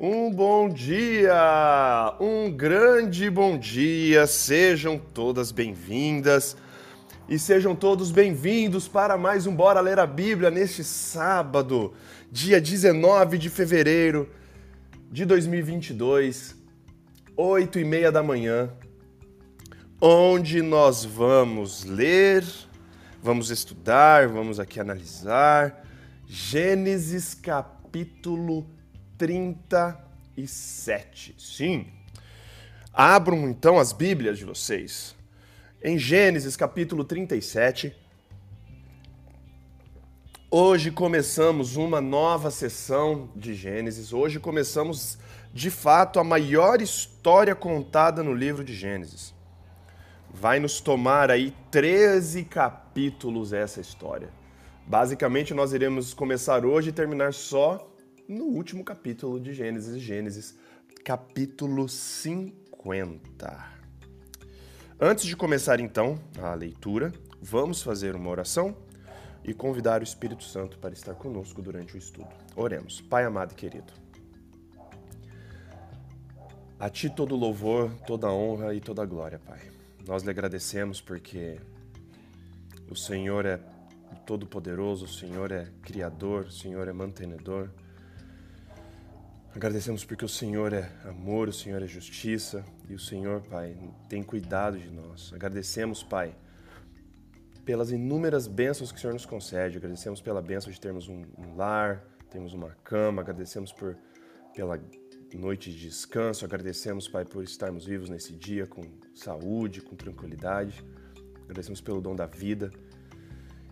Um bom dia, um grande bom dia, sejam todas bem-vindas e sejam todos bem-vindos para mais um Bora Ler a Bíblia neste sábado, dia 19 de fevereiro de 2022, 8 e meia da manhã, onde nós vamos ler, vamos estudar, vamos aqui analisar Gênesis capítulo 37. Sim. Abram então as Bíblias de vocês. Em Gênesis capítulo 37. Hoje começamos uma nova sessão de Gênesis. Hoje começamos, de fato, a maior história contada no livro de Gênesis. Vai nos tomar aí 13 capítulos essa história. Basicamente, nós iremos começar hoje e terminar só no último capítulo de Gênesis, Gênesis, capítulo 50. Antes de começar então a leitura, vamos fazer uma oração e convidar o Espírito Santo para estar conosco durante o estudo. Oremos. Pai amado e querido, a Ti todo louvor, toda honra e toda glória, Pai. Nós lhe agradecemos porque o Senhor é todo-poderoso, o Senhor é criador, o Senhor é mantenedor. Agradecemos porque o Senhor é amor, o Senhor é justiça e o Senhor, Pai, tem cuidado de nós. Agradecemos, Pai, pelas inúmeras bênçãos que o Senhor nos concede. Agradecemos pela bênção de termos um, lar, temos uma cama. Agradecemos por, pela noite de descanso. Agradecemos, Pai, por estarmos vivos nesse dia com saúde, com tranquilidade. Agradecemos pelo dom da vida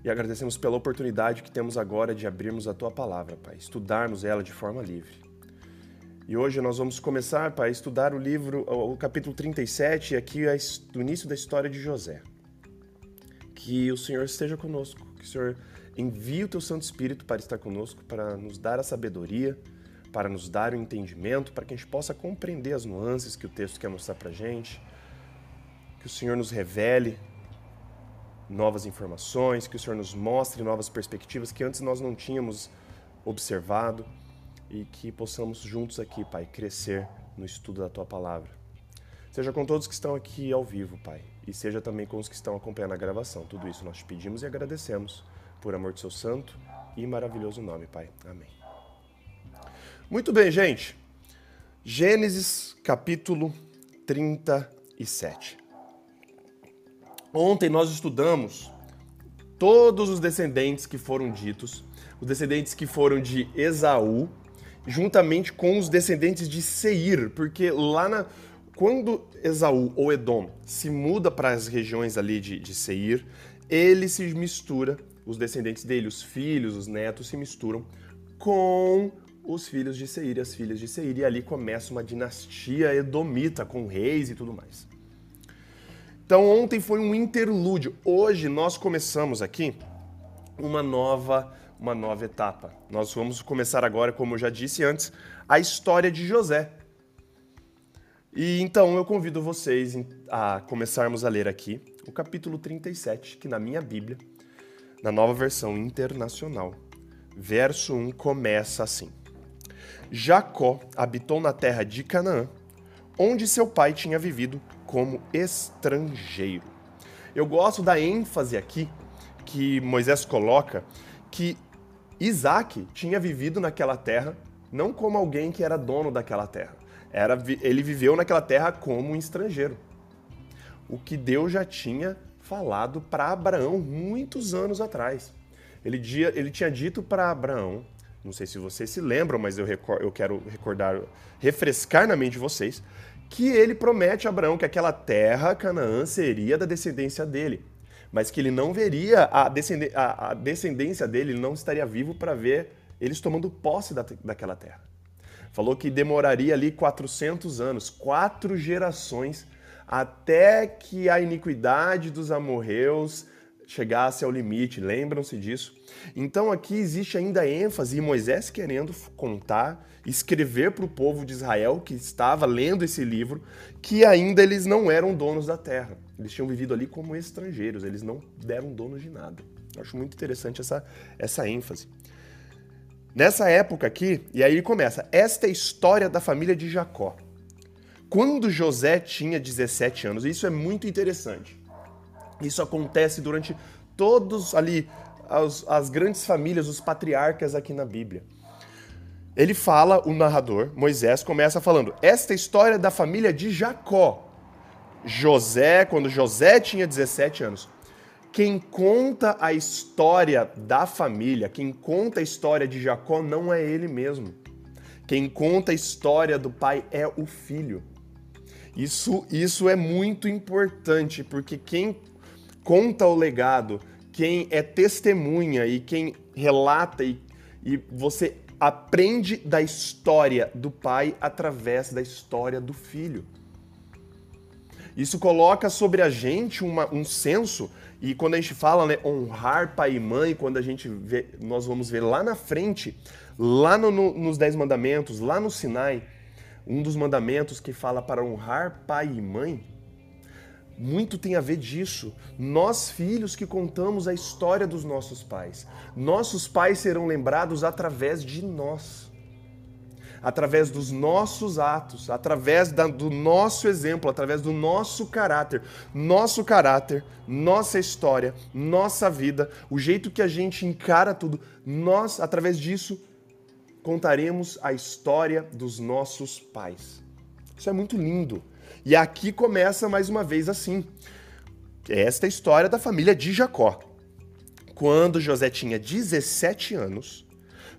e agradecemos pela oportunidade que temos agora de abrirmos a tua palavra, Pai, estudarmos ela de forma livre. E hoje nós vamos começar, Pai, a estudar o livro, o capítulo 37, aqui do início da história de José. Que o Senhor esteja conosco, que o Senhor envie o teu Santo Espírito para estar conosco, para nos dar a sabedoria, para nos dar o entendimento, para que a gente possa compreender as nuances que o texto quer mostrar para a gente. Que o Senhor nos revele novas informações, que o Senhor nos mostre novas perspectivas que antes nós não tínhamos observado e que possamos juntos aqui, Pai, crescer no estudo da tua palavra. Seja com todos que estão aqui ao vivo, Pai, e seja também com os que estão acompanhando a gravação. Tudo isso nós te pedimos e agradecemos por amor do seu santo e maravilhoso nome, Pai. Amém. Muito bem, gente. Gênesis capítulo 37. Ontem nós estudamos todos os descendentes que foram ditos, os descendentes que foram de Esaú, juntamente com os descendentes de Seir, porque lá na, quando Esaú ou Edom se muda para as regiões ali de, de Seir, ele se mistura, os descendentes dele, os filhos, os netos se misturam com os filhos de Seir e as filhas de Seir, e ali começa uma dinastia edomita com reis e tudo mais. Então ontem foi um interlúdio. Hoje nós começamos aqui uma nova uma nova etapa. Nós vamos começar agora, como eu já disse antes, a história de José. E então eu convido vocês a começarmos a ler aqui o capítulo 37, que na minha Bíblia, na nova versão internacional, verso 1 começa assim: Jacó habitou na terra de Canaã, onde seu pai tinha vivido como estrangeiro. Eu gosto da ênfase aqui que Moisés coloca que Isaac tinha vivido naquela terra não como alguém que era dono daquela terra. Era, ele viveu naquela terra como um estrangeiro. O que Deus já tinha falado para Abraão muitos anos atrás. Ele, ele tinha dito para Abraão, não sei se vocês se lembram, mas eu, eu quero recordar, refrescar na mente de vocês, que ele promete a Abraão que aquela terra, Canaã, seria da descendência dele, mas que ele não veria a, descendência, a, a descendência dele, ele não estaria vivo para ver eles tomando posse da, daquela terra. Falou que demoraria ali 400 anos, quatro gerações, até que a iniquidade dos amorreus chegasse ao limite, lembram-se disso? Então aqui existe ainda ênfase e Moisés querendo contar, escrever para o povo de Israel que estava lendo esse livro, que ainda eles não eram donos da terra. Eles tinham vivido ali como estrangeiros, eles não deram dono de nada. Eu acho muito interessante essa, essa ênfase. Nessa época aqui, e aí ele começa, esta é a história da família de Jacó. Quando José tinha 17 anos, isso é muito interessante. Isso acontece durante todos ali as, as grandes famílias, os patriarcas aqui na Bíblia. Ele fala, o narrador, Moisés, começa falando: Esta é história da família de Jacó. José, quando José tinha 17 anos. Quem conta a história da família, quem conta a história de Jacó não é ele mesmo. Quem conta a história do pai é o filho. Isso, isso é muito importante, porque quem conta o legado, quem é testemunha e quem relata e, e você aprende da história do pai através da história do filho. Isso coloca sobre a gente uma, um senso, e quando a gente fala né, honrar pai e mãe, quando a gente vê, nós vamos ver lá na frente, lá no, no, nos Dez Mandamentos, lá no Sinai, um dos mandamentos que fala para honrar pai e mãe, muito tem a ver disso. Nós, filhos, que contamos a história dos nossos pais. Nossos pais serão lembrados através de nós. Através dos nossos atos, através da, do nosso exemplo, através do nosso caráter. Nosso caráter, nossa história, nossa vida, o jeito que a gente encara tudo, nós, através disso, contaremos a história dos nossos pais. Isso é muito lindo. E aqui começa mais uma vez assim. Esta é a história da família de Jacó. Quando José tinha 17 anos,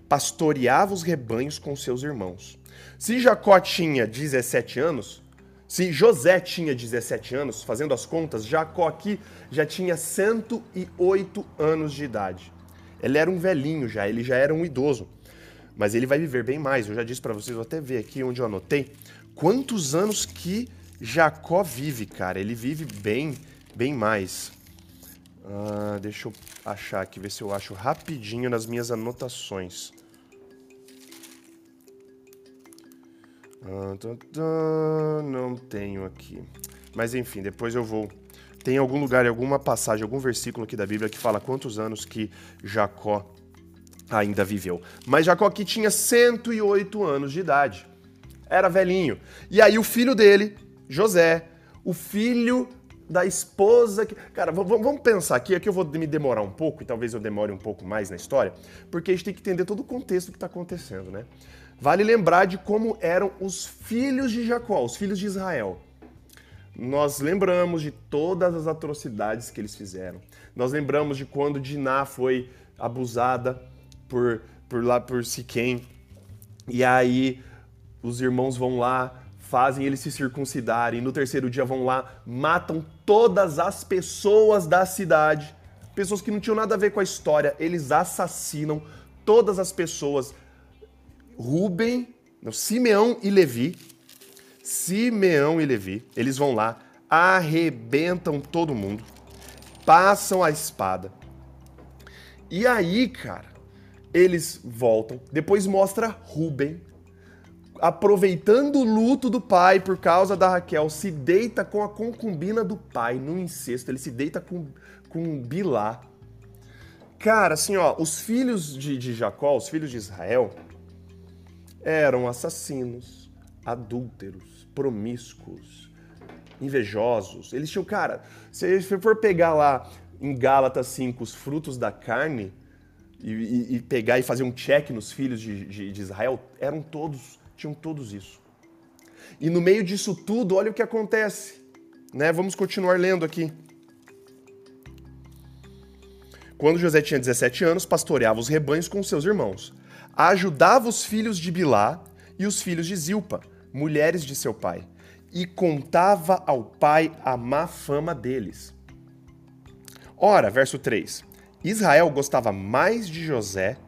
pastoreava os rebanhos com seus irmãos. Se Jacó tinha 17 anos, se José tinha 17 anos, fazendo as contas, Jacó aqui já tinha 108 anos de idade. Ele era um velhinho já, ele já era um idoso. Mas ele vai viver bem mais. Eu já disse para vocês, vou até ver aqui onde eu anotei quantos anos que Jacó vive, cara. Ele vive bem, bem mais. Ah, deixa eu achar aqui, ver se eu acho rapidinho nas minhas anotações. Não tenho aqui. Mas enfim, depois eu vou. Tem algum lugar, alguma passagem, algum versículo aqui da Bíblia que fala quantos anos que Jacó ainda viveu. Mas Jacó aqui tinha 108 anos de idade. Era velhinho. E aí o filho dele, José, o filho da esposa que. Cara, vamos pensar aqui, aqui eu vou me demorar um pouco, e talvez eu demore um pouco mais na história, porque a gente tem que entender todo o contexto que está acontecendo, né? Vale lembrar de como eram os filhos de Jacó, os filhos de Israel. Nós lembramos de todas as atrocidades que eles fizeram. Nós lembramos de quando Diná foi abusada por, por lá por Siquém. E aí os irmãos vão lá, fazem eles se circuncidarem, no terceiro dia vão lá, matam todas as pessoas da cidade, pessoas que não tinham nada a ver com a história, eles assassinam todas as pessoas. Rubem, não, Simeão e Levi, Simeão e Levi, eles vão lá, arrebentam todo mundo, passam a espada. E aí, cara, eles voltam, depois mostra Rubem, aproveitando o luto do pai por causa da Raquel, se deita com a concubina do pai no incesto. Ele se deita com, com Bilá. Cara, assim, ó, os filhos de, de Jacó, os filhos de Israel, eram assassinos, adúlteros, promíscuos, invejosos. Eles tinham, cara, se for pegar lá em Gálatas 5 os frutos da carne e, e, e pegar e fazer um check nos filhos de, de, de Israel, eram todos tinham todos isso. E no meio disso tudo, olha o que acontece. Né? Vamos continuar lendo aqui. Quando José tinha 17 anos, pastoreava os rebanhos com seus irmãos. Ajudava os filhos de Bilá e os filhos de Zilpa, mulheres de seu pai, e contava ao pai a má fama deles. Ora, verso 3: Israel gostava mais de José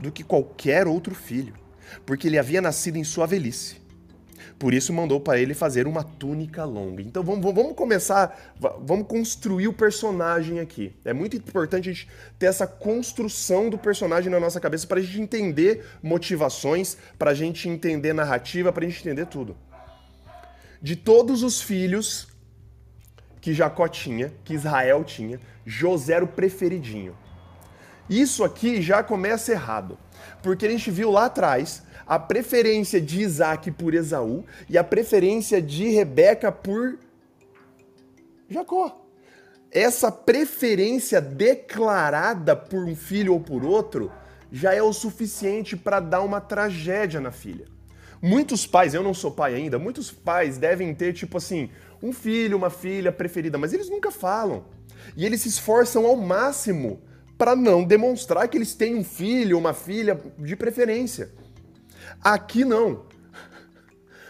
do que qualquer outro filho porque ele havia nascido em sua velhice. Por isso mandou para ele fazer uma túnica longa. Então vamos, vamos começar, vamos construir o personagem aqui. É muito importante a gente ter essa construção do personagem na nossa cabeça para a gente entender motivações, para a gente entender narrativa, para a gente entender tudo. De todos os filhos que Jacó tinha, que Israel tinha, José era o preferidinho. Isso aqui já começa errado. Porque a gente viu lá atrás a preferência de Isaac por Esaú e a preferência de Rebeca por Jacó. Essa preferência declarada por um filho ou por outro já é o suficiente para dar uma tragédia na filha. Muitos pais, eu não sou pai ainda, muitos pais devem ter, tipo assim, um filho, uma filha preferida, mas eles nunca falam. E eles se esforçam ao máximo para não demonstrar que eles têm um filho ou uma filha de preferência. Aqui não.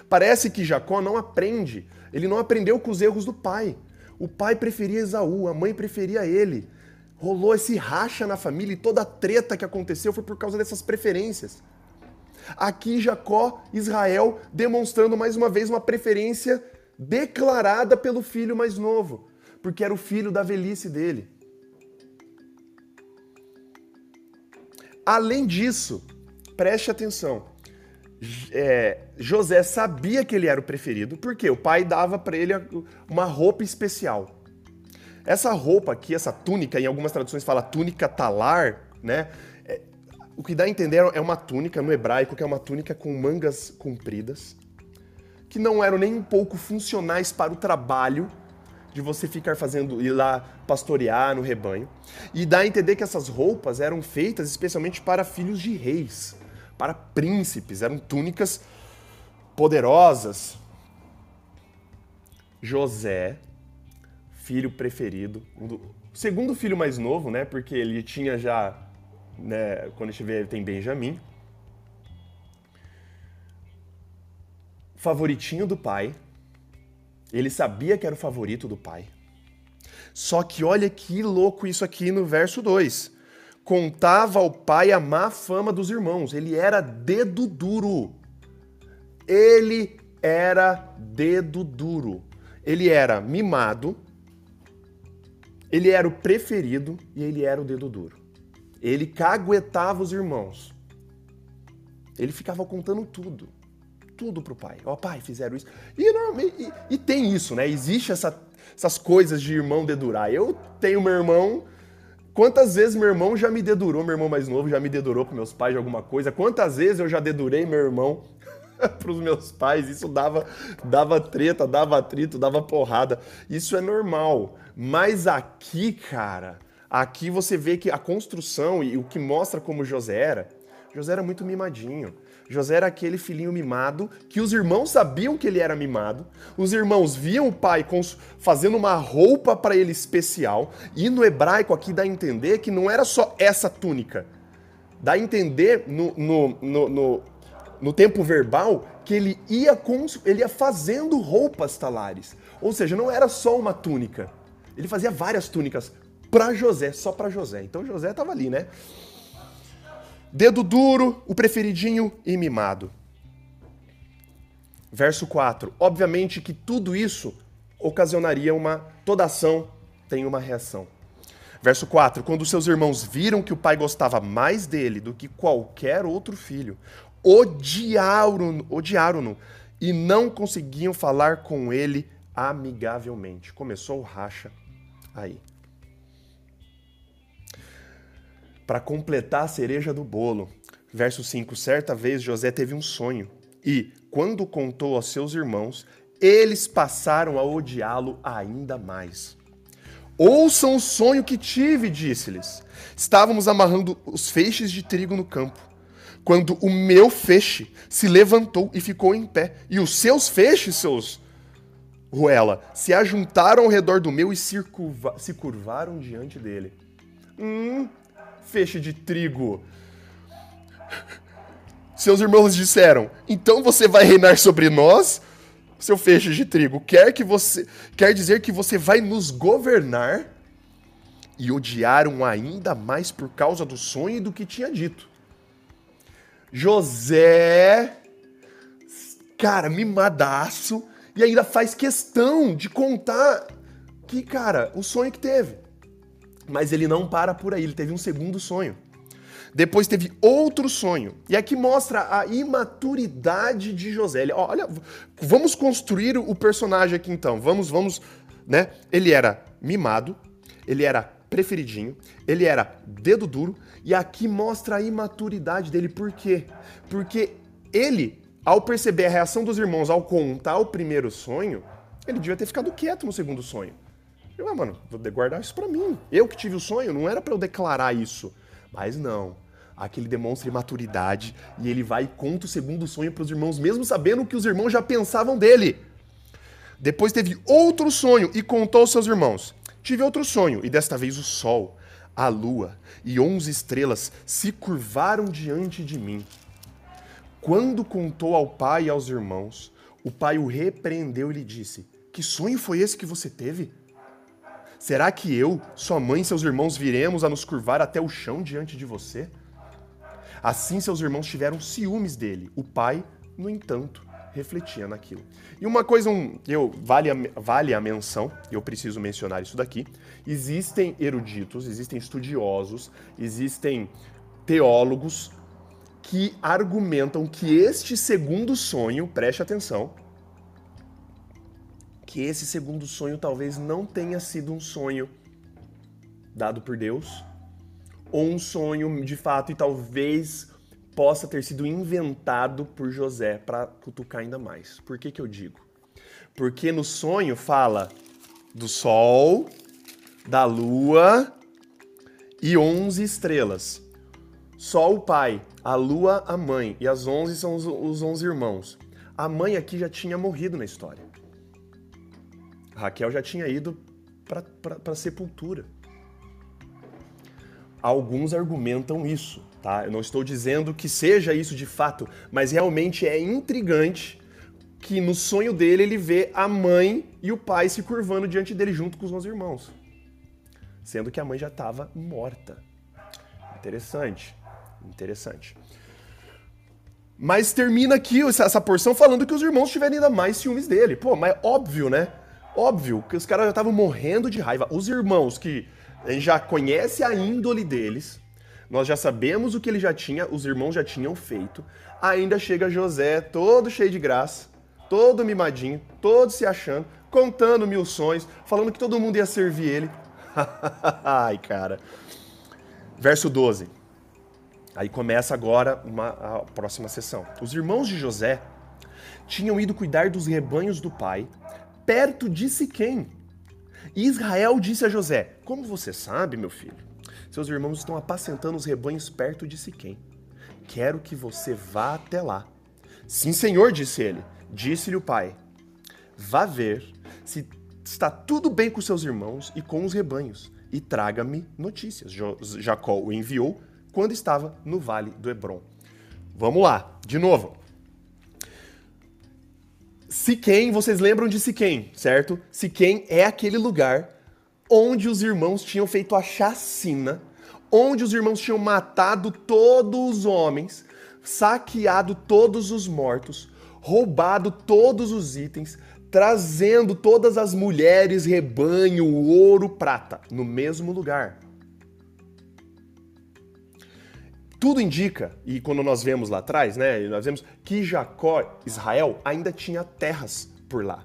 Parece que Jacó não aprende. Ele não aprendeu com os erros do pai. O pai preferia Esaú, a mãe preferia ele. Rolou esse racha na família e toda a treta que aconteceu foi por causa dessas preferências. Aqui Jacó, Israel, demonstrando mais uma vez uma preferência declarada pelo filho mais novo, porque era o filho da velhice dele. Além disso, preste atenção. É, José sabia que ele era o preferido, porque o pai dava para ele uma roupa especial. Essa roupa aqui, essa túnica, em algumas traduções fala túnica talar, né? É, o que dá a entender é uma túnica no hebraico, que é uma túnica com mangas compridas, que não eram nem um pouco funcionais para o trabalho de você ficar fazendo, ir lá pastorear no rebanho. E dá a entender que essas roupas eram feitas especialmente para filhos de reis, para príncipes, eram túnicas poderosas. José, filho preferido, o segundo filho mais novo, né? Porque ele tinha já, né, quando a gente vê, tem Benjamim. Favoritinho do pai, ele sabia que era o favorito do pai. Só que olha que louco isso aqui no verso 2. Contava ao pai a má fama dos irmãos. Ele era dedo duro. Ele era dedo duro. Ele era mimado, ele era o preferido e ele era o dedo duro. Ele caguetava os irmãos. Ele ficava contando tudo tudo pro pai. Ó, oh, pai, fizeram isso. E, e, e tem isso, né? Existe essa, essas coisas de irmão dedurar. Eu tenho meu irmão. Quantas vezes meu irmão já me dedurou, meu irmão mais novo já me dedurou para meus pais de alguma coisa? Quantas vezes eu já dedurei meu irmão para os meus pais? Isso dava, dava treta, dava atrito, dava porrada. Isso é normal. Mas aqui, cara, aqui você vê que a construção e o que mostra como José era, José era muito mimadinho. José era aquele filhinho mimado que os irmãos sabiam que ele era mimado. Os irmãos viam o pai fazendo uma roupa para ele especial. E no hebraico aqui dá a entender que não era só essa túnica. Dá a entender no, no, no, no, no tempo verbal que ele ia, ele ia fazendo roupas talares. Ou seja, não era só uma túnica. Ele fazia várias túnicas para José, só para José. Então José estava ali, né? Dedo duro, o preferidinho e mimado. Verso 4. Obviamente que tudo isso ocasionaria uma. Toda ação tem uma reação. Verso 4: Quando seus irmãos viram que o pai gostava mais dele do que qualquer outro filho, odiaram-no odiaram e não conseguiam falar com ele amigavelmente. Começou o racha aí. Para completar a cereja do bolo. Verso 5: Certa vez José teve um sonho e, quando contou aos seus irmãos, eles passaram a odiá-lo ainda mais. Ouçam o sonho que tive, disse-lhes. Estávamos amarrando os feixes de trigo no campo, quando o meu feixe se levantou e ficou em pé, e os seus feixes, seus Ruela, se ajuntaram ao redor do meu e se, curva, se curvaram diante dele. Hum, feixe de trigo. Seus irmãos disseram: Então você vai reinar sobre nós, seu feixe de trigo. Quer que você quer dizer que você vai nos governar? E odiaram ainda mais por causa do sonho e do que tinha dito. José, cara, mimadaço, e ainda faz questão de contar que, cara, o sonho que teve. Mas ele não para por aí, ele teve um segundo sonho. Depois teve outro sonho. E aqui mostra a imaturidade de José. Ele, olha, vamos construir o personagem aqui então. Vamos, vamos, né? Ele era mimado, ele era preferidinho, ele era dedo duro, e aqui mostra a imaturidade dele. Por quê? Porque ele, ao perceber a reação dos irmãos ao contar o primeiro sonho, ele devia ter ficado quieto no segundo sonho. Eu, ah, mano, vou guardar isso para mim. Eu que tive o sonho, não era para eu declarar isso. Mas não. Aqui ele demonstra imaturidade e ele vai e conta o segundo sonho para os irmãos, mesmo sabendo que os irmãos já pensavam dele. Depois teve outro sonho e contou aos seus irmãos. Tive outro sonho, e desta vez o sol, a lua e onze estrelas se curvaram diante de mim. Quando contou ao pai e aos irmãos, o pai o repreendeu e lhe disse: Que sonho foi esse que você teve? Será que eu, sua mãe e seus irmãos viremos a nos curvar até o chão diante de você? Assim seus irmãos tiveram ciúmes dele. O pai, no entanto, refletia naquilo. E uma coisa, um, eu, vale, a, vale a menção, eu preciso mencionar isso daqui, existem eruditos, existem estudiosos, existem teólogos que argumentam que este segundo sonho, preste atenção, que esse segundo sonho talvez não tenha sido um sonho dado por Deus, ou um sonho de fato e talvez possa ter sido inventado por José para cutucar ainda mais. Por que, que eu digo? Porque no sonho fala do sol, da lua e onze estrelas. Sol o pai, a lua a mãe e as onze são os onze irmãos. A mãe aqui já tinha morrido na história. Raquel já tinha ido para a sepultura. Alguns argumentam isso, tá? Eu não estou dizendo que seja isso de fato, mas realmente é intrigante que no sonho dele ele vê a mãe e o pai se curvando diante dele junto com os meus irmãos, sendo que a mãe já estava morta. Interessante, interessante. Mas termina aqui essa porção falando que os irmãos tiveram ainda mais ciúmes dele. Pô, mas óbvio, né? Óbvio que os caras já estavam morrendo de raiva. Os irmãos que a gente já conhece a índole deles, nós já sabemos o que ele já tinha, os irmãos já tinham feito. Ainda chega José, todo cheio de graça, todo mimadinho, todo se achando, contando mil sonhos, falando que todo mundo ia servir ele. Ai, cara. Verso 12. Aí começa agora uma, a próxima sessão. Os irmãos de José tinham ido cuidar dos rebanhos do pai perto de Siquém. E Israel disse a José: Como você sabe, meu filho, seus irmãos estão apacentando os rebanhos perto de Siquém. Quero que você vá até lá. Sim, senhor, disse ele. Disse-lhe o pai: Vá ver se está tudo bem com seus irmãos e com os rebanhos, e traga-me notícias. Jacó o enviou quando estava no vale do Hebron. Vamos lá, de novo. Siquém, vocês lembram de Siquém, certo? Siquém é aquele lugar onde os irmãos tinham feito a chacina, onde os irmãos tinham matado todos os homens, saqueado todos os mortos, roubado todos os itens, trazendo todas as mulheres, rebanho, ouro, prata, no mesmo lugar. Tudo indica, e quando nós vemos lá atrás, né, nós vemos que Jacó, Israel, ainda tinha terras por lá.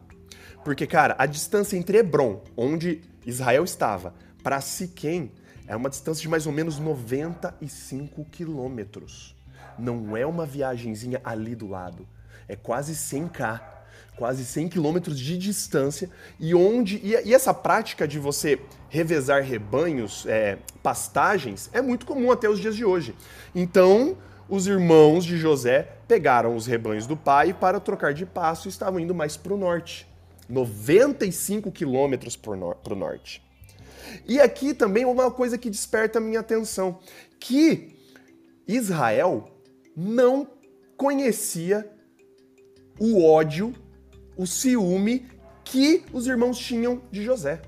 Porque, cara, a distância entre Hebron, onde Israel estava, para Siquém, é uma distância de mais ou menos 95 quilômetros. Não é uma viagenzinha ali do lado. É quase 100k quase 100 quilômetros de distância, e onde e, e, essa prática de você revezar rebanhos, é, pastagens, é muito comum até os dias de hoje. Então, os irmãos de José pegaram os rebanhos do pai para trocar de passo e estavam indo mais para o norte, 95 quilômetros para o norte. E aqui também uma coisa que desperta a minha atenção, que Israel não conhecia o ódio o ciúme que os irmãos tinham de José.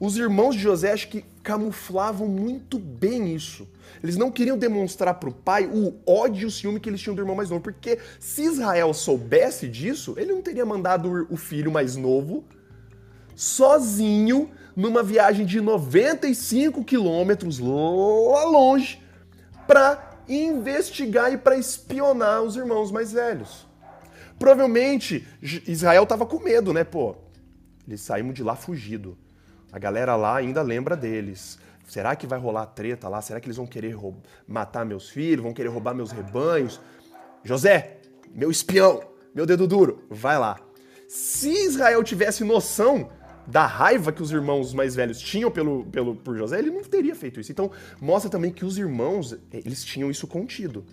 Os irmãos de José acho que camuflavam muito bem isso. Eles não queriam demonstrar para o pai o ódio e o ciúme que eles tinham do irmão mais novo, porque se Israel soubesse disso, ele não teria mandado o filho mais novo sozinho numa viagem de 95 quilômetros lá longe para investigar e para espionar os irmãos mais velhos. Provavelmente Israel tava com medo, né? Pô, eles saímos de lá fugido. A galera lá ainda lembra deles. Será que vai rolar treta lá? Será que eles vão querer matar meus filhos? Vão querer roubar meus rebanhos? José, meu espião, meu dedo duro, vai lá. Se Israel tivesse noção da raiva que os irmãos mais velhos tinham pelo, pelo, por José, ele não teria feito isso. Então, mostra também que os irmãos, eles tinham isso contido.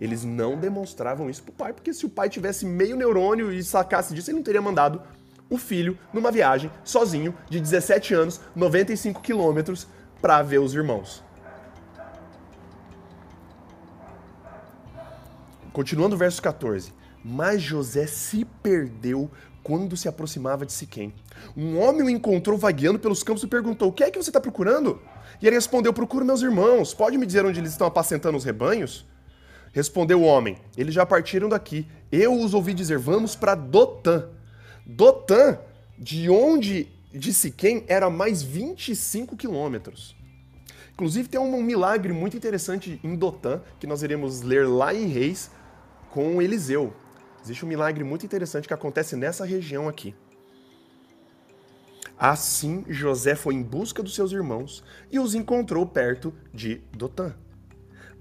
Eles não demonstravam isso pro pai, porque se o pai tivesse meio neurônio e sacasse disso, ele não teria mandado o filho numa viagem sozinho de 17 anos, 95 quilômetros, para ver os irmãos. Continuando o verso 14. Mas José se perdeu quando se aproximava de Siquém. Um homem o encontrou vagueando pelos campos e perguntou: O que é que você está procurando? E ele respondeu: Procuro meus irmãos. Pode me dizer onde eles estão apacentando os rebanhos? Respondeu o homem: Eles já partiram daqui. Eu os ouvi dizer: Vamos para Dotã. Dotã, de onde de Siquém, era mais 25 quilômetros. Inclusive, tem um milagre muito interessante em Dotã, que nós iremos ler lá em Reis, com Eliseu. Existe um milagre muito interessante que acontece nessa região aqui. Assim, José foi em busca dos seus irmãos e os encontrou perto de Dotã.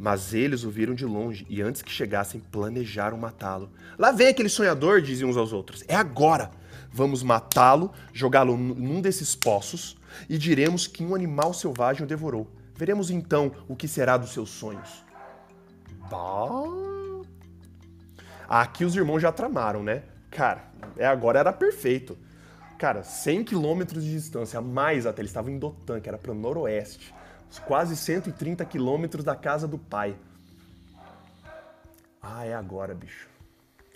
Mas eles o viram de longe e antes que chegassem, planejaram matá-lo. Lá vem aquele sonhador, diziam uns aos outros. É agora! Vamos matá-lo, jogá-lo num desses poços e diremos que um animal selvagem o devorou. Veremos então o que será dos seus sonhos. Bah. Aqui os irmãos já tramaram, né? Cara, é, agora era perfeito. Cara, 100 quilômetros de distância, mais até, eles estavam em Dotan, que era para o noroeste. Quase 130 quilômetros da casa do pai. Ah, é agora, bicho.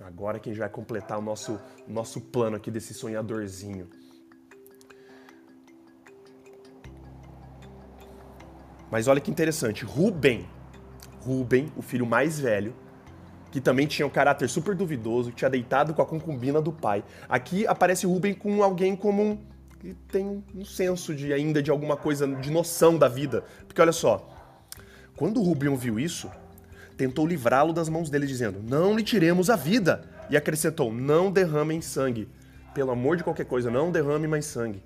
Agora que a gente vai completar o nosso, nosso plano aqui desse sonhadorzinho. Mas olha que interessante, Ruben, Ruben, o filho mais velho, que também tinha um caráter super duvidoso, que tinha deitado com a concubina do pai. Aqui aparece Rubem com alguém como que tem um senso de ainda de alguma coisa, de noção da vida. Porque olha só, quando Rubem ouviu isso, tentou livrá-lo das mãos dele, dizendo: Não lhe tiremos a vida. E acrescentou: Não derramem sangue. Pelo amor de qualquer coisa, não derrame mais sangue.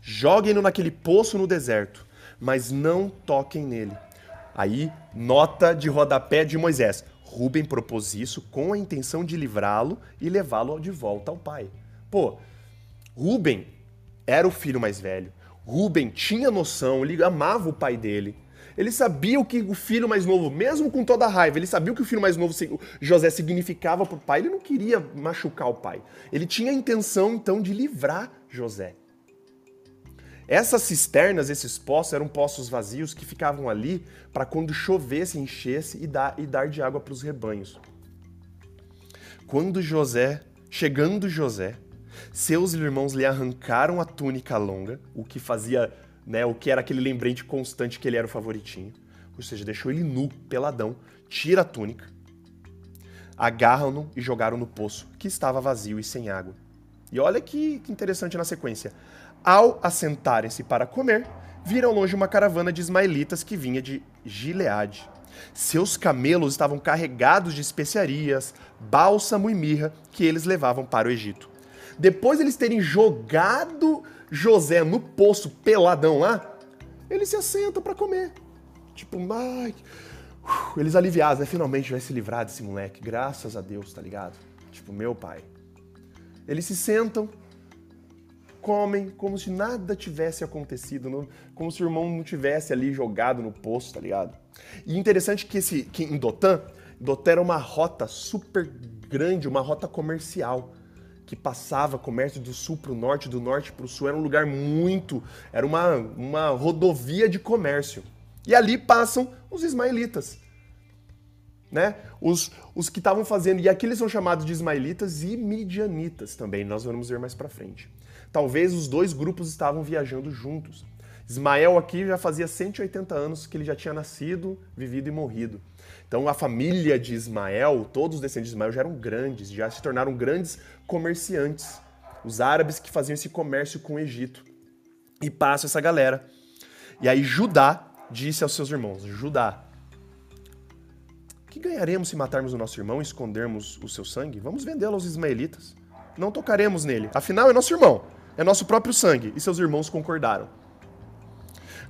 Joguem-no naquele poço no deserto, mas não toquem nele Aí, nota de rodapé de Moisés. Rubem propôs isso com a intenção de livrá-lo e levá-lo de volta ao pai. Pô, Rubem era o filho mais velho. Rubem tinha noção, ele amava o pai dele. Ele sabia o que o filho mais novo, mesmo com toda a raiva, ele sabia o que o filho mais novo, José, significava para o pai. Ele não queria machucar o pai. Ele tinha a intenção, então, de livrar José. Essas cisternas, esses poços, eram poços vazios que ficavam ali para quando chovesse, enchesse e dar, e dar de água para os rebanhos. Quando José, chegando José, seus irmãos lhe arrancaram a túnica longa, o que fazia, né, o que era aquele lembrete constante que ele era o favoritinho. Ou seja, deixou ele nu, peladão, tira a túnica, agarram-no e jogaram no poço, que estava vazio e sem água. E olha que, interessante na sequência. Ao assentarem-se para comer, viram longe uma caravana de ismaelitas que vinha de Gileade. Seus camelos estavam carregados de especiarias, bálsamo e mirra que eles levavam para o Egito. Depois de eles terem jogado José no poço peladão lá, eles se assentam para comer. Tipo, ai, eles aliviados, né? Finalmente vai se livrar desse moleque, graças a Deus, tá ligado? Tipo, meu pai. Eles se sentam, comem como se nada tivesse acontecido, como se o irmão não tivesse ali jogado no poço, tá ligado? E interessante que, esse, que em Dotan, Dotan era uma rota super grande, uma rota comercial que passava comércio do sul para o norte, do norte para o sul. Era um lugar muito. Era uma, uma rodovia de comércio. E ali passam os ismaelitas. Né? Os, os que estavam fazendo. E aqui eles são chamados de ismaelitas e midianitas também. Nós vamos ver mais para frente. Talvez os dois grupos estavam viajando juntos. Ismael aqui já fazia 180 anos que ele já tinha nascido, vivido e morrido. Então a família de Ismael, todos os descendentes de Ismael já eram grandes, já se tornaram grandes comerciantes. Os árabes que faziam esse comércio com o Egito. E passa essa galera. E aí Judá disse aos seus irmãos: Judá, que ganharemos se matarmos o nosso irmão e escondermos o seu sangue? Vamos vendê-lo aos ismaelitas. Não tocaremos nele. Afinal, é nosso irmão. é nosso próprio sangue. E seus irmãos concordaram.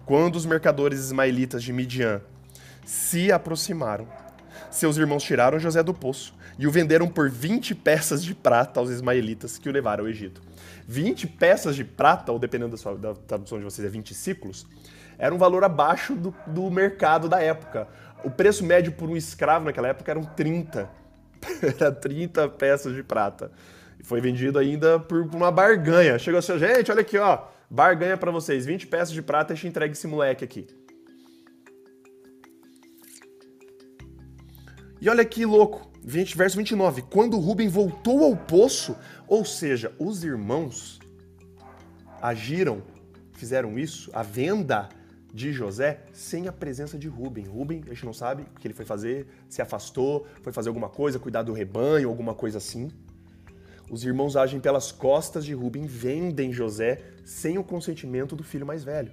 Quando os mercadores ismaelitas de Midian se aproximaram, seus irmãos tiraram José do poço e o venderam por 20 peças de prata aos ismaelitas que o levaram ao Egito. 20 peças de prata, ou dependendo da, sua, da tradução de vocês, é 20 ciclos, era um valor abaixo do, do mercado da época. O preço médio por um escravo naquela época eram 30. Era 30 peças de prata. E foi vendido ainda por uma barganha. Chegou assim, gente, olha aqui, ó. Barganha para vocês, 20 peças de prata e te entrega esse moleque aqui. E olha que louco, 20, verso 29. Quando Rubem voltou ao poço, ou seja, os irmãos agiram, fizeram isso, a venda de José sem a presença de Rubem. Rubem, a gente não sabe o que ele foi fazer, se afastou, foi fazer alguma coisa, cuidar do rebanho, alguma coisa assim. Os irmãos agem pelas costas de Rubem, vendem José sem o consentimento do filho mais velho.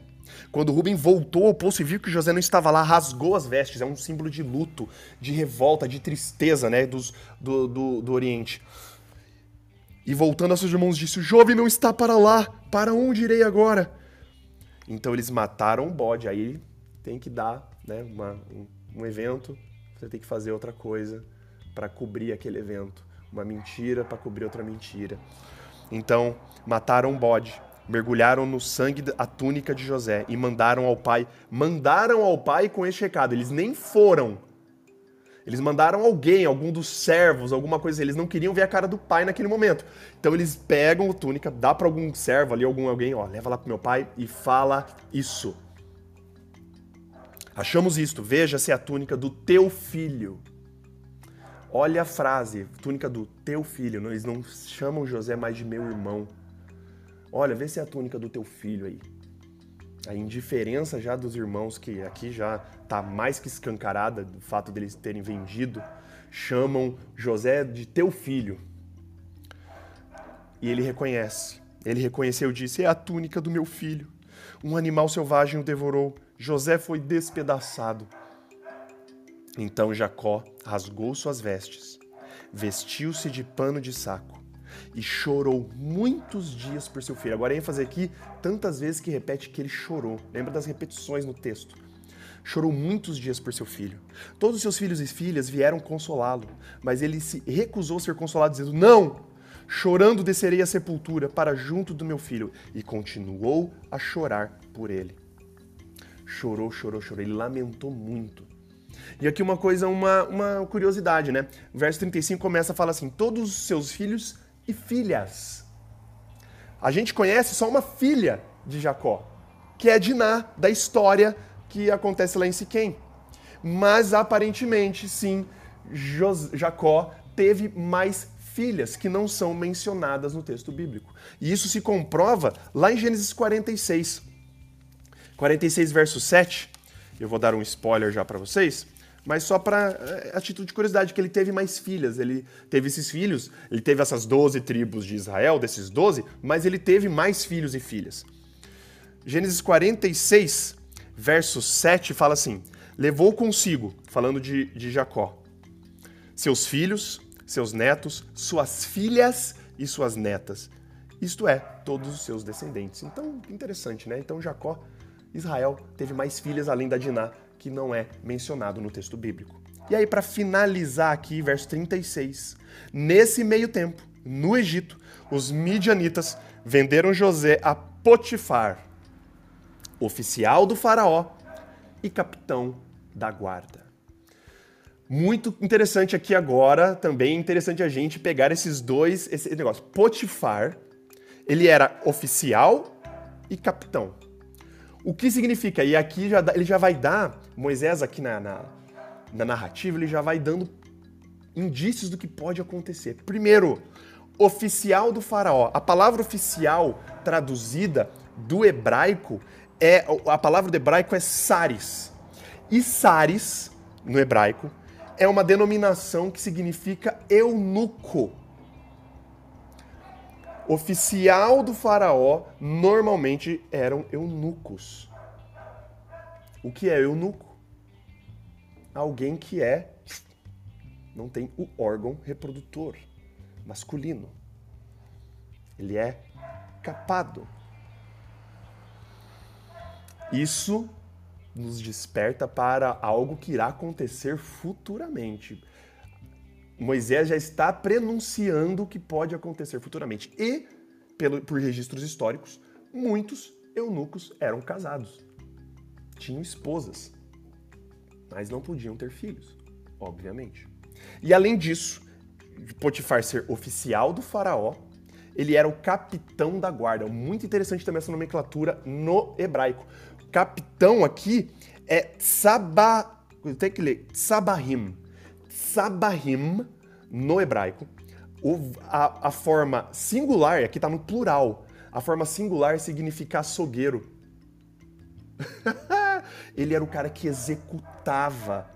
Quando Rubem voltou ao poço e viu que José não estava lá, rasgou as vestes. É um símbolo de luto, de revolta, de tristeza né, dos, do, do, do Oriente. E voltando a seus irmãos, disse: O jovem não está para lá, para onde irei agora? Então eles mataram o bode. Aí tem que dar né, uma, um, evento, você tem que fazer outra coisa para cobrir aquele evento. Uma mentira para cobrir outra mentira. Então mataram o bode, mergulharam no sangue a túnica de José e mandaram ao pai. Mandaram ao pai com este recado. Eles nem foram eles mandaram alguém, algum dos servos, alguma coisa. Eles não queriam ver a cara do pai naquele momento. Então eles pegam a túnica, dá para algum servo ali, algum alguém, ó, leva lá pro meu pai e fala isso. Achamos isto. Veja se é a túnica do teu filho. Olha a frase, túnica do teu filho. Eles não chamam José mais de meu irmão. Olha, vê se é a túnica do teu filho aí a indiferença já dos irmãos, que aqui já está mais que escancarada do fato deles terem vendido, chamam José de teu filho. E ele reconhece. Ele reconheceu e disse: É a túnica do meu filho. Um animal selvagem o devorou. José foi despedaçado. Então Jacó rasgou suas vestes, vestiu-se de pano de saco e chorou muitos dias por seu filho. Agora, ênfase aqui, tantas vezes que repete que ele chorou. Lembra das repetições no texto. Chorou muitos dias por seu filho. Todos os seus filhos e filhas vieram consolá-lo, mas ele se recusou a ser consolado, dizendo: Não! Chorando descerei à sepultura para junto do meu filho. E continuou a chorar por ele. Chorou, chorou, chorou. Ele lamentou muito. E aqui uma coisa, uma, uma curiosidade, né? O verso 35 começa a falar assim: Todos os seus filhos e filhas. A gente conhece só uma filha de Jacó, que é Diná, da história que acontece lá em Siquém. Mas aparentemente, sim, Jacó teve mais filhas que não são mencionadas no texto bíblico. E isso se comprova lá em Gênesis 46. 46, verso 7. Eu vou dar um spoiler já para vocês mas só para é, a título de curiosidade, que ele teve mais filhas, ele teve esses filhos, ele teve essas 12 tribos de Israel, desses 12, mas ele teve mais filhos e filhas. Gênesis 46, verso 7 fala assim: Levou consigo, falando de, de Jacó, seus filhos, seus netos, suas filhas e suas netas, isto é, todos os seus descendentes. Então, interessante, né? Então, Jacó, Israel, teve mais filhas além da Diná, que não é mencionado no texto bíblico. E aí, para finalizar aqui, verso 36. Nesse meio tempo, no Egito, os midianitas venderam José a Potifar, oficial do faraó e capitão da guarda. Muito interessante aqui agora, também interessante a gente pegar esses dois, esse negócio. Potifar, ele era oficial e capitão. O que significa? E aqui já, ele já vai dar, Moisés aqui na, na, na narrativa, ele já vai dando indícios do que pode acontecer. Primeiro, oficial do faraó. A palavra oficial traduzida do hebraico é a palavra do hebraico é saris. E saris no hebraico é uma denominação que significa eunuco oficial do faraó normalmente eram eunucos. O que é eunuco? Alguém que é não tem o órgão reprodutor masculino. Ele é escapado. Isso nos desperta para algo que irá acontecer futuramente. Moisés já está prenunciando o que pode acontecer futuramente. E, pelo, por registros históricos, muitos eunucos eram casados. Tinham esposas, mas não podiam ter filhos, obviamente. E além disso, Potifar ser oficial do faraó, ele era o capitão da guarda. Muito interessante também essa nomenclatura no hebraico. Capitão aqui é tsaba, tem que ler, tsabahim. Tsabahim no hebraico. O, a, a forma singular, aqui está no plural, a forma singular significa açougueiro. ele era o cara que executava.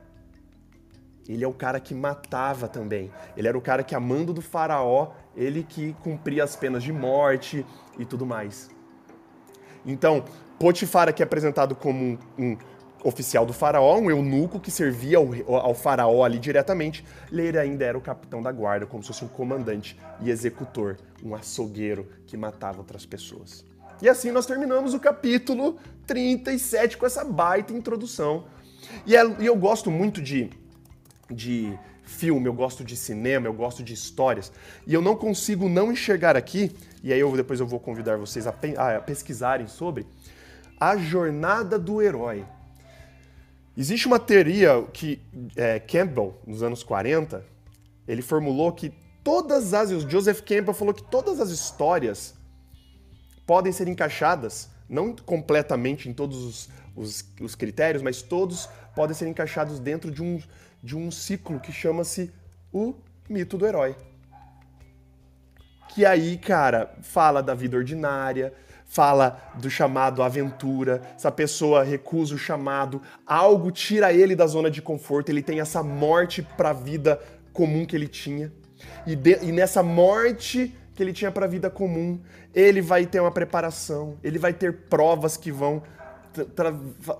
Ele é o cara que matava também. Ele era o cara que, a mando do faraó, ele que cumpria as penas de morte e tudo mais. Então, Potifar aqui é apresentado como um, um oficial do faraó, um eunuco que servia ao, ao, faraó ali diretamente, ele ainda era o capitão da guarda, como se fosse um comandante e executor, um açougueiro que matava outras pessoas. E assim nós terminamos o capítulo 37 com essa baita introdução. E, é, e eu gosto muito de, de filme, eu gosto de cinema, eu gosto de histórias, e eu não consigo não enxergar aqui, e aí eu, depois eu vou convidar vocês a, a pesquisarem sobre, a jornada do herói. Existe uma teoria que é, Campbell, nos anos 40, ele formulou que todas as. Joseph Campbell falou que todas as histórias podem ser encaixadas, não completamente em todos os, os, os critérios, mas todos podem ser encaixados dentro de um, de um ciclo que chama-se o mito do herói. Que aí, cara, fala da vida ordinária, fala do chamado aventura, essa pessoa recusa o chamado, algo tira ele da zona de conforto, ele tem essa morte para a vida comum que ele tinha. E, de, e nessa morte que ele tinha para a vida comum, ele vai ter uma preparação, ele vai ter provas que vão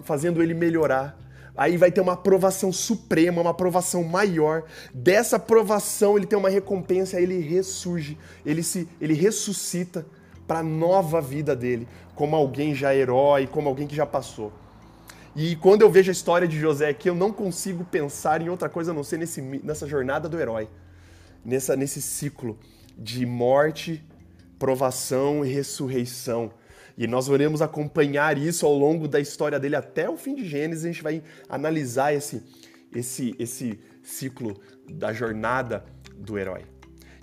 fazendo ele melhorar. Aí vai ter uma aprovação suprema, uma aprovação maior. Dessa aprovação ele tem uma recompensa, ele ressurge, ele se ele ressuscita para a nova vida dele, como alguém já herói, como alguém que já passou. E quando eu vejo a história de José aqui, eu não consigo pensar em outra coisa a não ser nesse, nessa jornada do herói, nessa, nesse ciclo de morte, provação e ressurreição. E nós veremos acompanhar isso ao longo da história dele até o fim de Gênesis. A gente vai analisar esse, esse, esse ciclo da jornada do herói.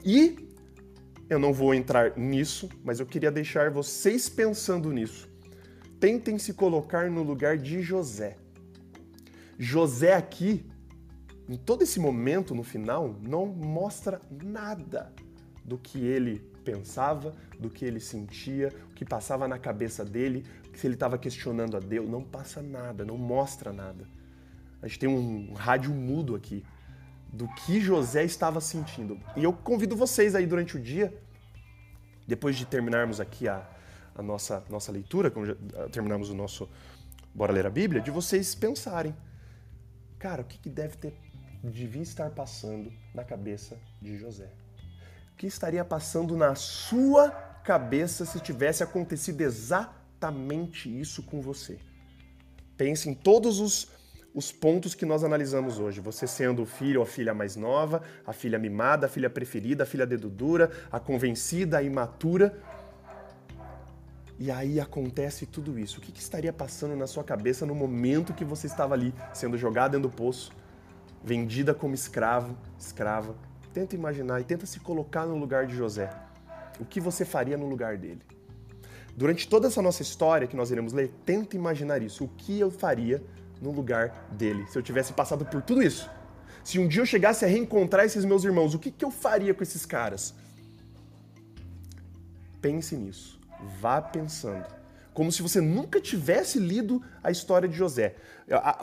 E eu não vou entrar nisso, mas eu queria deixar vocês pensando nisso. Tentem se colocar no lugar de José. José aqui, em todo esse momento no final, não mostra nada do que ele pensava, do que ele sentia, o que passava na cabeça dele, se ele estava questionando a Deus. Não passa nada, não mostra nada. A gente tem um rádio mudo aqui do que José estava sentindo. E eu convido vocês aí durante o dia, depois de terminarmos aqui a, a nossa, nossa leitura, quando terminamos o nosso Bora Ler a Bíblia, de vocês pensarem, cara, o que, que deve ter, devia estar passando na cabeça de José? Que estaria passando na sua cabeça se tivesse acontecido exatamente isso com você? Pense em todos os os pontos que nós analisamos hoje. Você sendo o filho ou a filha mais nova, a filha mimada, a filha preferida, a filha dedudura, a convencida, a imatura. E aí acontece tudo isso. O que, que estaria passando na sua cabeça no momento que você estava ali sendo jogada dentro do poço, vendida como escravo, escrava? Tenta imaginar e tenta se colocar no lugar de José. O que você faria no lugar dele? Durante toda essa nossa história que nós iremos ler, tenta imaginar isso. O que eu faria no lugar dele. Se eu tivesse passado por tudo isso, se um dia eu chegasse a reencontrar esses meus irmãos, o que, que eu faria com esses caras? Pense nisso. Vá pensando. Como se você nunca tivesse lido a história de José.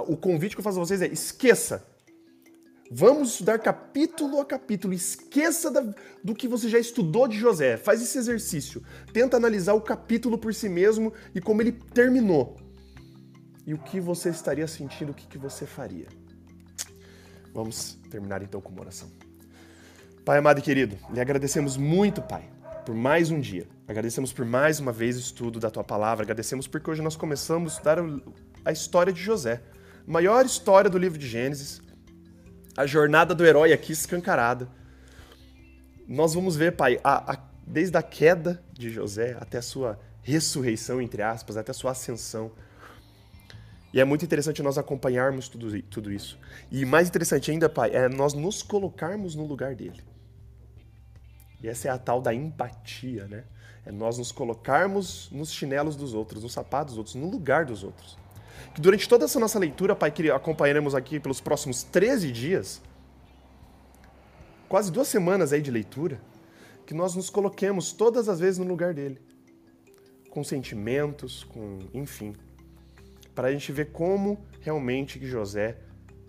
O convite que eu faço a vocês é: esqueça. Vamos estudar capítulo a capítulo. Esqueça da, do que você já estudou de José. Faz esse exercício. Tenta analisar o capítulo por si mesmo e como ele terminou e o que você estaria sentindo, o que, que você faria. Vamos terminar então com uma oração. Pai amado e querido, lhe agradecemos muito, Pai, por mais um dia. Agradecemos por mais uma vez o estudo da tua palavra. Agradecemos porque hoje nós começamos a estudar a história de José. Maior história do livro de Gênesis. A jornada do herói aqui escancarada. Nós vamos ver, Pai, a, a, desde a queda de José até a sua ressurreição, entre aspas, até a sua ascensão. E é muito interessante nós acompanharmos tudo, tudo isso. E mais interessante ainda, Pai, é nós nos colocarmos no lugar dele. E essa é a tal da empatia, né? É nós nos colocarmos nos chinelos dos outros, nos sapatos dos outros, no lugar dos outros. Que durante toda essa nossa leitura, Pai, que acompanharemos aqui pelos próximos 13 dias, quase duas semanas aí de leitura, que nós nos coloquemos todas as vezes no lugar dele. Com sentimentos, com. enfim. Para a gente ver como realmente que José,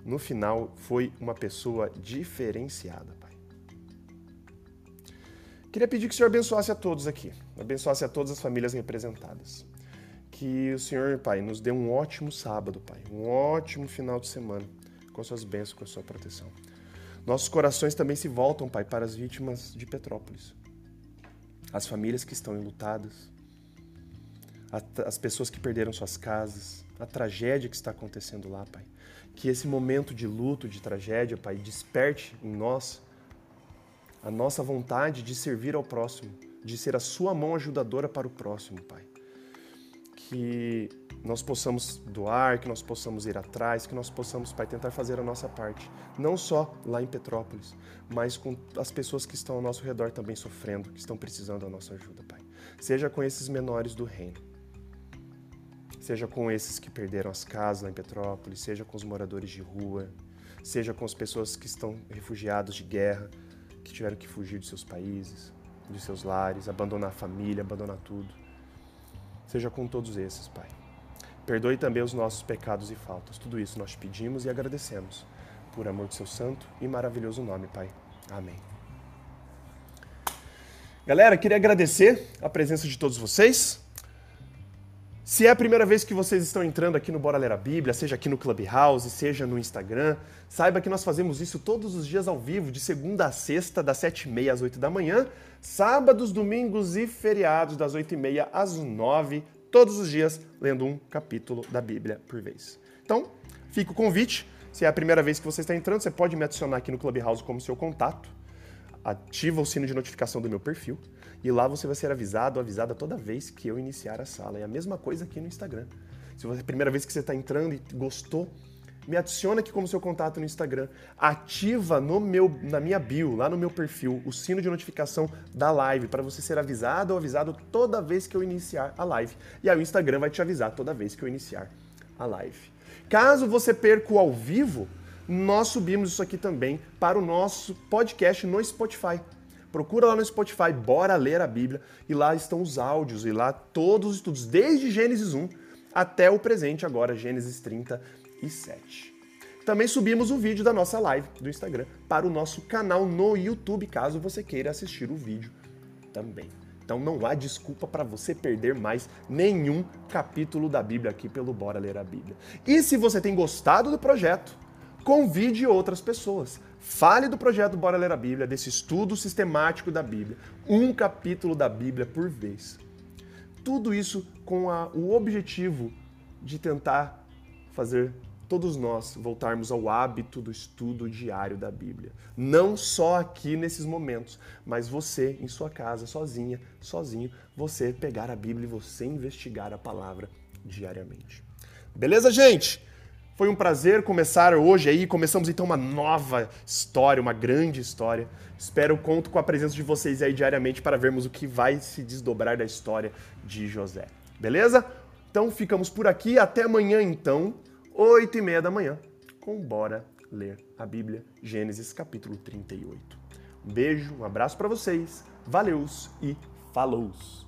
no final, foi uma pessoa diferenciada, Pai. Queria pedir que o Senhor abençoasse a todos aqui, abençoasse a todas as famílias representadas. Que o Senhor, Pai, nos dê um ótimo sábado, Pai, um ótimo final de semana, com as suas bênçãos, com a sua proteção. Nossos corações também se voltam, Pai, para as vítimas de Petrópolis, as famílias que estão enlutadas, as pessoas que perderam suas casas, a tragédia que está acontecendo lá, Pai. Que esse momento de luto, de tragédia, Pai, desperte em nós a nossa vontade de servir ao próximo, de ser a sua mão ajudadora para o próximo, Pai. Que nós possamos doar, que nós possamos ir atrás, que nós possamos, Pai, tentar fazer a nossa parte. Não só lá em Petrópolis, mas com as pessoas que estão ao nosso redor também sofrendo, que estão precisando da nossa ajuda, Pai. Seja com esses menores do reino. Seja com esses que perderam as casas lá em Petrópolis, seja com os moradores de rua, seja com as pessoas que estão refugiados de guerra, que tiveram que fugir de seus países, de seus lares, abandonar a família, abandonar tudo. Seja com todos esses, Pai. Perdoe também os nossos pecados e faltas. Tudo isso nós pedimos e agradecemos. Por amor de seu santo e maravilhoso nome, Pai. Amém. Galera, queria agradecer a presença de todos vocês. Se é a primeira vez que vocês estão entrando aqui no Bora Ler a Bíblia, seja aqui no Clubhouse, seja no Instagram, saiba que nós fazemos isso todos os dias ao vivo, de segunda a sexta, das 7h30 às 8 da manhã, sábados, domingos e feriados, das 8h30 às 9 todos os dias, lendo um capítulo da Bíblia por vez. Então, fica o convite. Se é a primeira vez que você está entrando, você pode me adicionar aqui no Clubhouse como seu contato. Ativa o sino de notificação do meu perfil e lá você vai ser avisado, avisada toda vez que eu iniciar a sala. É a mesma coisa aqui no Instagram. Se você a primeira vez que você está entrando e gostou, me adiciona aqui como seu contato no Instagram. Ativa no meu, na minha bio, lá no meu perfil, o sino de notificação da live para você ser avisado ou avisado toda vez que eu iniciar a live. E aí o Instagram vai te avisar toda vez que eu iniciar a live. Caso você perca o ao vivo, nós subimos isso aqui também para o nosso podcast no Spotify. Procura lá no Spotify, bora ler a Bíblia, e lá estão os áudios, e lá todos os estudos, desde Gênesis 1 até o presente agora, Gênesis 37. Também subimos o vídeo da nossa live do Instagram para o nosso canal no YouTube, caso você queira assistir o vídeo também. Então não há desculpa para você perder mais nenhum capítulo da Bíblia aqui pelo Bora Ler a Bíblia. E se você tem gostado do projeto, convide outras pessoas. Fale do projeto Bora Ler a Bíblia, desse estudo sistemático da Bíblia, um capítulo da Bíblia por vez. Tudo isso com a, o objetivo de tentar fazer todos nós voltarmos ao hábito do estudo diário da Bíblia. Não só aqui nesses momentos, mas você em sua casa, sozinha, sozinho, você pegar a Bíblia e você investigar a palavra diariamente. Beleza, gente? Foi um prazer começar hoje aí. Começamos então uma nova história, uma grande história. Espero conto com a presença de vocês aí diariamente para vermos o que vai se desdobrar da história de José. Beleza? Então ficamos por aqui. Até amanhã então, oito e meia da manhã, com Bora Ler a Bíblia, Gênesis capítulo 38. Um beijo, um abraço para vocês. Valeus e falous!